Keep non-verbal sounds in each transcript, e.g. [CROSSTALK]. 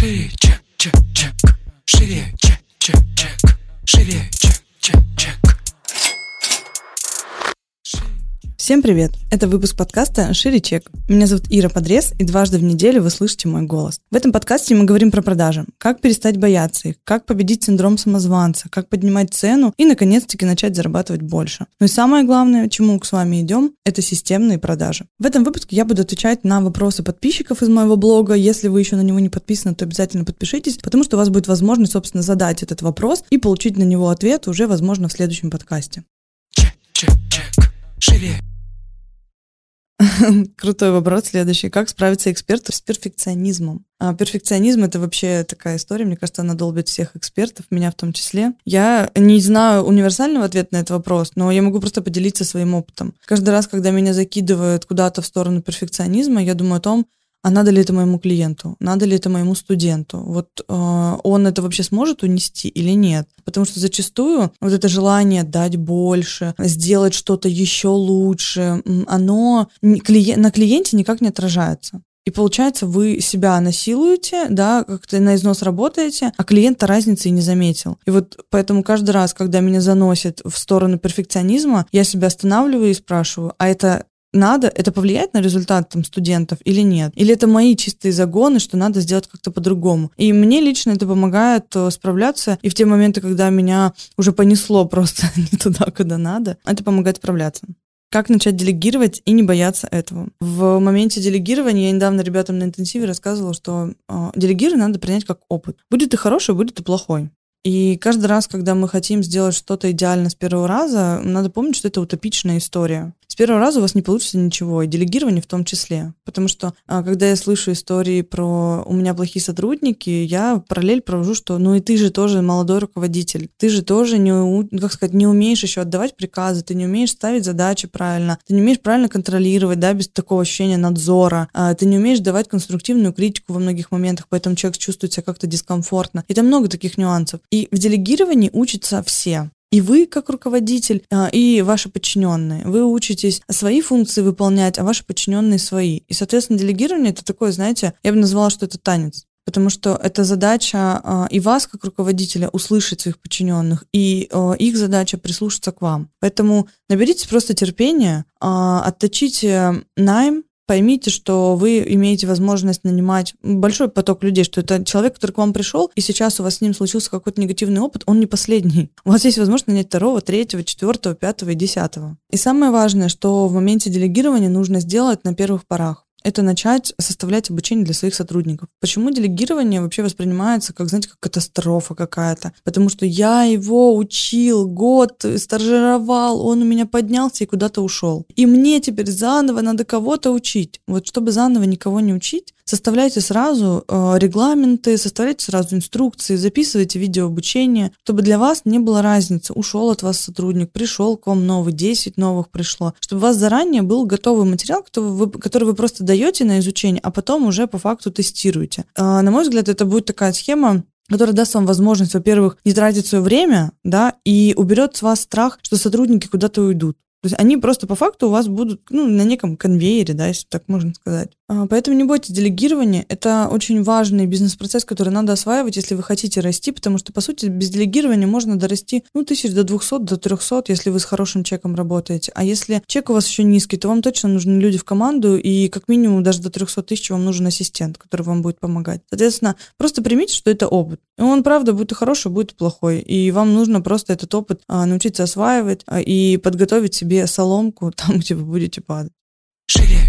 Шире, чек, чек, чек. Шире, чек, чек, чек. Шире, чек, Всем привет! Это выпуск подкаста «Шире чек». Меня зовут Ира Подрез, и дважды в неделю вы слышите мой голос. В этом подкасте мы говорим про продажи, как перестать бояться их, как победить синдром самозванца, как поднимать цену и, наконец-таки, начать зарабатывать больше. Ну и самое главное, чему с вами идем, это системные продажи. В этом выпуске я буду отвечать на вопросы подписчиков из моего блога. Если вы еще на него не подписаны, то обязательно подпишитесь, потому что у вас будет возможность, собственно, задать этот вопрос и получить на него ответ уже, возможно, в следующем подкасте. Чек, чек, чек. Шире, [LAUGHS] Крутой вопрос следующий. Как справиться эксперту с перфекционизмом? А перфекционизм — это вообще такая история, мне кажется, она долбит всех экспертов, меня в том числе. Я не знаю универсального ответа на этот вопрос, но я могу просто поделиться своим опытом. Каждый раз, когда меня закидывают куда-то в сторону перфекционизма, я думаю о том, а надо ли это моему клиенту, надо ли это моему студенту, вот э, он это вообще сможет унести или нет, потому что зачастую вот это желание дать больше, сделать что-то еще лучше, оно клиент, на клиенте никак не отражается. И получается, вы себя насилуете, да, как-то на износ работаете, а клиент-то разницы и не заметил. И вот поэтому каждый раз, когда меня заносит в сторону перфекционизма, я себя останавливаю и спрашиваю, а это надо, это повлияет на результат там, студентов или нет? Или это мои чистые загоны, что надо сделать как-то по-другому? И мне лично это помогает э, справляться, и в те моменты, когда меня уже понесло [LAUGHS] просто не туда, куда надо, это помогает справляться. Как начать делегировать и не бояться этого? В моменте делегирования я недавно ребятам на интенсиве рассказывала, что э, делегирование надо принять как опыт. Будет и хороший, будет и плохой. И каждый раз, когда мы хотим сделать что-то идеально с первого раза, надо помнить, что это утопичная история первого раза у вас не получится ничего, и делегирование в том числе. Потому что, а, когда я слышу истории про «у меня плохие сотрудники», я параллель провожу, что ну и ты же тоже молодой руководитель, ты же тоже не, ну, как сказать, не умеешь еще отдавать приказы, ты не умеешь ставить задачи правильно, ты не умеешь правильно контролировать, да, без такого ощущения надзора, а, ты не умеешь давать конструктивную критику во многих моментах, поэтому человек чувствует себя как-то дискомфортно. И там много таких нюансов. И в делегировании учатся все. И вы, как руководитель, а, и ваши подчиненные. Вы учитесь свои функции выполнять, а ваши подчиненные свои. И, соответственно, делегирование это такое, знаете, я бы назвала, что это танец. Потому что это задача а, и вас, как руководителя, услышать своих подчиненных, и а, их задача прислушаться к вам. Поэтому наберитесь просто терпения, отточите найм, поймите, что вы имеете возможность нанимать большой поток людей, что это человек, который к вам пришел, и сейчас у вас с ним случился какой-то негативный опыт, он не последний. [LAUGHS] У вас есть возможность нанять второго, третьего, четвертого, пятого и десятого. И самое важное, что в моменте делегирования нужно сделать на первых порах это начать составлять обучение для своих сотрудников. Почему делегирование вообще воспринимается как, знаете, как катастрофа какая-то? Потому что я его учил год, стажировал, он у меня поднялся и куда-то ушел. И мне теперь заново надо кого-то учить. Вот чтобы заново никого не учить, составляйте сразу э, регламенты, составляйте сразу инструкции, записывайте видео обучение, чтобы для вас не было разницы, ушел от вас сотрудник, пришел к вам новый, 10 новых пришло, чтобы у вас заранее был готовый материал, который вы, который вы просто даете на изучение, а потом уже по факту тестируете. Э, на мой взгляд, это будет такая схема, которая даст вам возможность, во-первых, не тратить свое время, да, и уберет с вас страх, что сотрудники куда-то уйдут. То есть они просто по факту у вас будут ну, на неком конвейере, да, если так можно сказать. А, поэтому не бойтесь делегирования. Это очень важный бизнес-процесс, который надо осваивать, если вы хотите расти, потому что, по сути, без делегирования можно дорасти, ну, тысяч до 200, до 300, если вы с хорошим чеком работаете. А если чек у вас еще низкий, то вам точно нужны люди в команду, и как минимум даже до 300 тысяч вам нужен ассистент, который вам будет помогать. Соответственно, просто примите, что это опыт. И он, правда, будет и хороший, будет и плохой. И вам нужно просто этот опыт а, научиться осваивать а, и подготовить себе соломку [LAUGHS] там, где вы будете падать. Шире.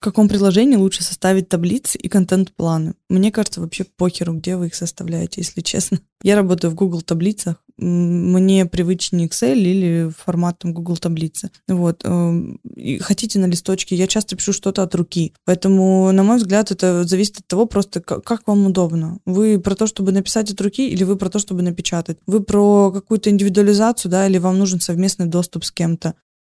В каком приложении лучше составить таблицы и контент-планы? Мне кажется, вообще похеру, где вы их составляете, если честно. Я работаю в Google таблицах. Мне привычнее Excel или формат там, Google таблицы. Вот. Эм, и хотите на листочке, я часто пишу что-то от руки. Поэтому, на мой взгляд, это зависит от того просто, как вам удобно. Вы про то, чтобы написать от руки, или вы про то, чтобы напечатать? Вы про какую-то индивидуализацию, да, или вам нужен совместный доступ с кем-то?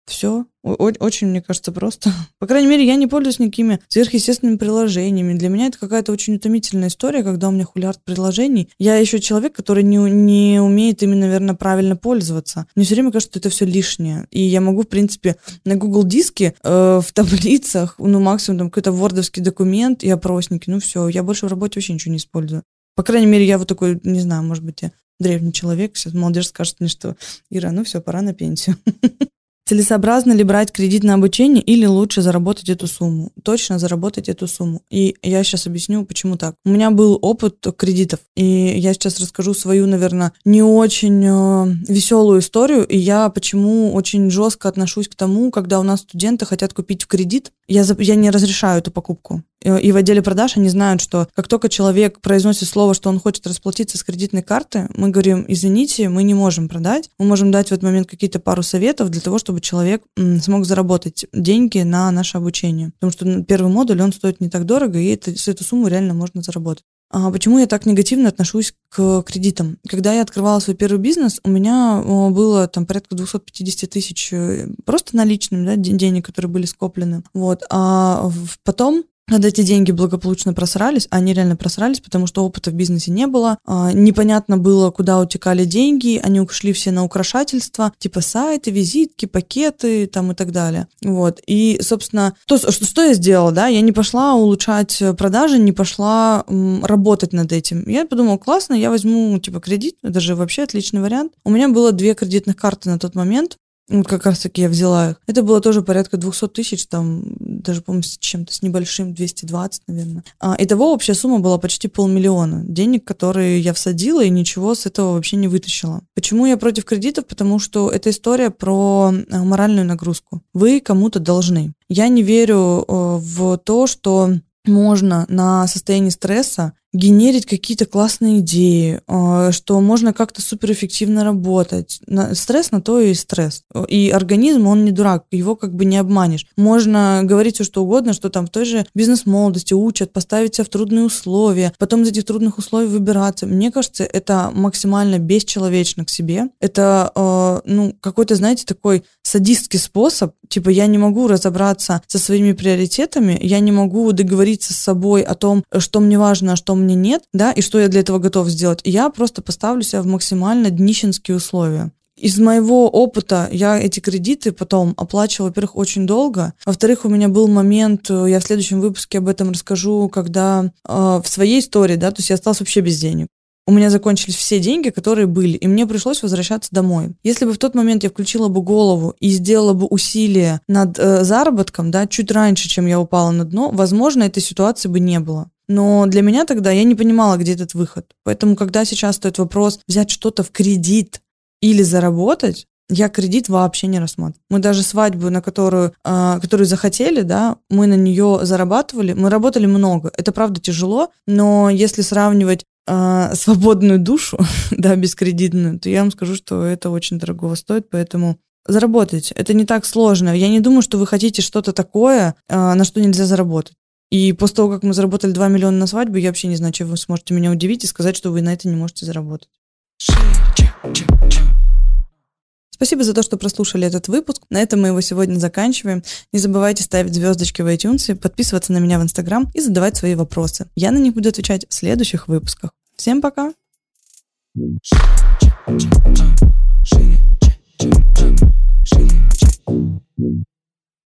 Все. Очень, мне кажется, просто. [LAUGHS] По крайней мере, я не пользуюсь никакими сверхъестественными приложениями. Для меня это какая-то очень утомительная история, когда у меня хулиард приложений. Я еще человек, который не, не умеет ими, наверное, правильно пользоваться. Мне все время кажется, что это все лишнее. И я могу, в принципе, на Google диске, э, в таблицах, ну, максимум там какой-то вордовский документ и опросники. Ну, все. Я больше в работе вообще ничего не использую. По крайней мере, я вот такой, не знаю, может быть, я древний человек. Сейчас молодежь скажет мне, что Ира, ну все, пора на пенсию. [LAUGHS] Целесообразно ли брать кредит на обучение или лучше заработать эту сумму? Точно заработать эту сумму. И я сейчас объясню, почему так. У меня был опыт кредитов, и я сейчас расскажу свою, наверное, не очень э, веселую историю, и я почему очень жестко отношусь к тому, когда у нас студенты хотят купить в кредит. Я, я не разрешаю эту покупку. И в отделе продаж они знают, что как только человек произносит слово, что он хочет расплатиться с кредитной карты, мы говорим, извините, мы не можем продать. Мы можем дать в этот момент какие-то пару советов для того, чтобы человек смог заработать деньги на наше обучение. Потому что первый модуль, он стоит не так дорого, и это, с эту сумму реально можно заработать. А почему я так негативно отношусь к кредитам? Когда я открывала свой первый бизнес, у меня было там порядка 250 тысяч э, просто наличными да, денег, которые были скоплены. Вот. А потом когда эти деньги благополучно просрались, а они реально просрались, потому что опыта в бизнесе не было, а, непонятно было, куда утекали деньги, они ушли все на украшательства, типа сайты, визитки, пакеты там и так далее. Вот. И, собственно, то, что, что я сделала, да, я не пошла улучшать продажи, не пошла м, работать над этим. Я подумала, классно, я возьму, типа, кредит, это же вообще отличный вариант. У меня было две кредитных карты на тот момент, вот как раз таки я взяла их. Это было тоже порядка 200 тысяч, там, даже, по-моему, с чем-то, с небольшим, 220, наверное. А, итого общая сумма была почти полмиллиона денег, которые я всадила и ничего с этого вообще не вытащила. Почему я против кредитов? Потому что это история про а, моральную нагрузку. Вы кому-то должны. Я не верю э, в то, что можно на состоянии стресса генерить какие-то классные идеи, а, что можно как-то суперэффективно работать. Стресс на то и стресс. И организм, он не дурак, его как бы не обманешь. Можно говорить все что угодно, что там в той же бизнес-молодости учат поставить себя в трудные условия, потом из этих трудных условий выбираться. Мне кажется, это максимально бесчеловечно к себе. Это, а, ну, какой-то, знаете, такой садистский способ. Типа, я не могу разобраться со своими приоритетами, я не могу договориться с собой о том, что мне важно, а что мне нет, да, и что я для этого готов сделать, я просто поставлю себя в максимально днищенские условия. Из моего опыта я эти кредиты потом оплачивала, во-первых, очень долго. Во-вторых, у меня был момент, э, я в следующем выпуске об этом расскажу, когда э, в своей истории, да, то есть я осталась вообще без денег. У меня закончились все деньги, которые были, и мне пришлось возвращаться домой. Если бы в тот момент я включила бы голову и сделала бы усилия над э, заработком, да, чуть раньше, чем я упала на дно, возможно, этой ситуации бы не было. Но для меня тогда я не понимала, где этот выход. Поэтому, когда сейчас стоит вопрос взять что-то в кредит или заработать, я кредит вообще не рассматриваю. Мы даже свадьбу, на которую, э, которую захотели, да, мы на нее зарабатывали, мы работали много. Это правда тяжело, но если сравнивать э, свободную душу, [LAUGHS] да, бескредитную, то я вам скажу, что это очень дорого стоит, поэтому заработать. Это не так сложно. Я не думаю, что вы хотите что-то такое, э, на что нельзя заработать. И после того, как мы заработали 2 миллиона на свадьбу, я вообще не знаю, чем вы сможете меня удивить и сказать, что вы на это не можете заработать. Спасибо за то, что прослушали этот выпуск. На этом мы его сегодня заканчиваем. Не забывайте ставить звездочки в iTunes, подписываться на меня в Instagram и задавать свои вопросы. Я на них буду отвечать в следующих выпусках. Всем пока! Шире,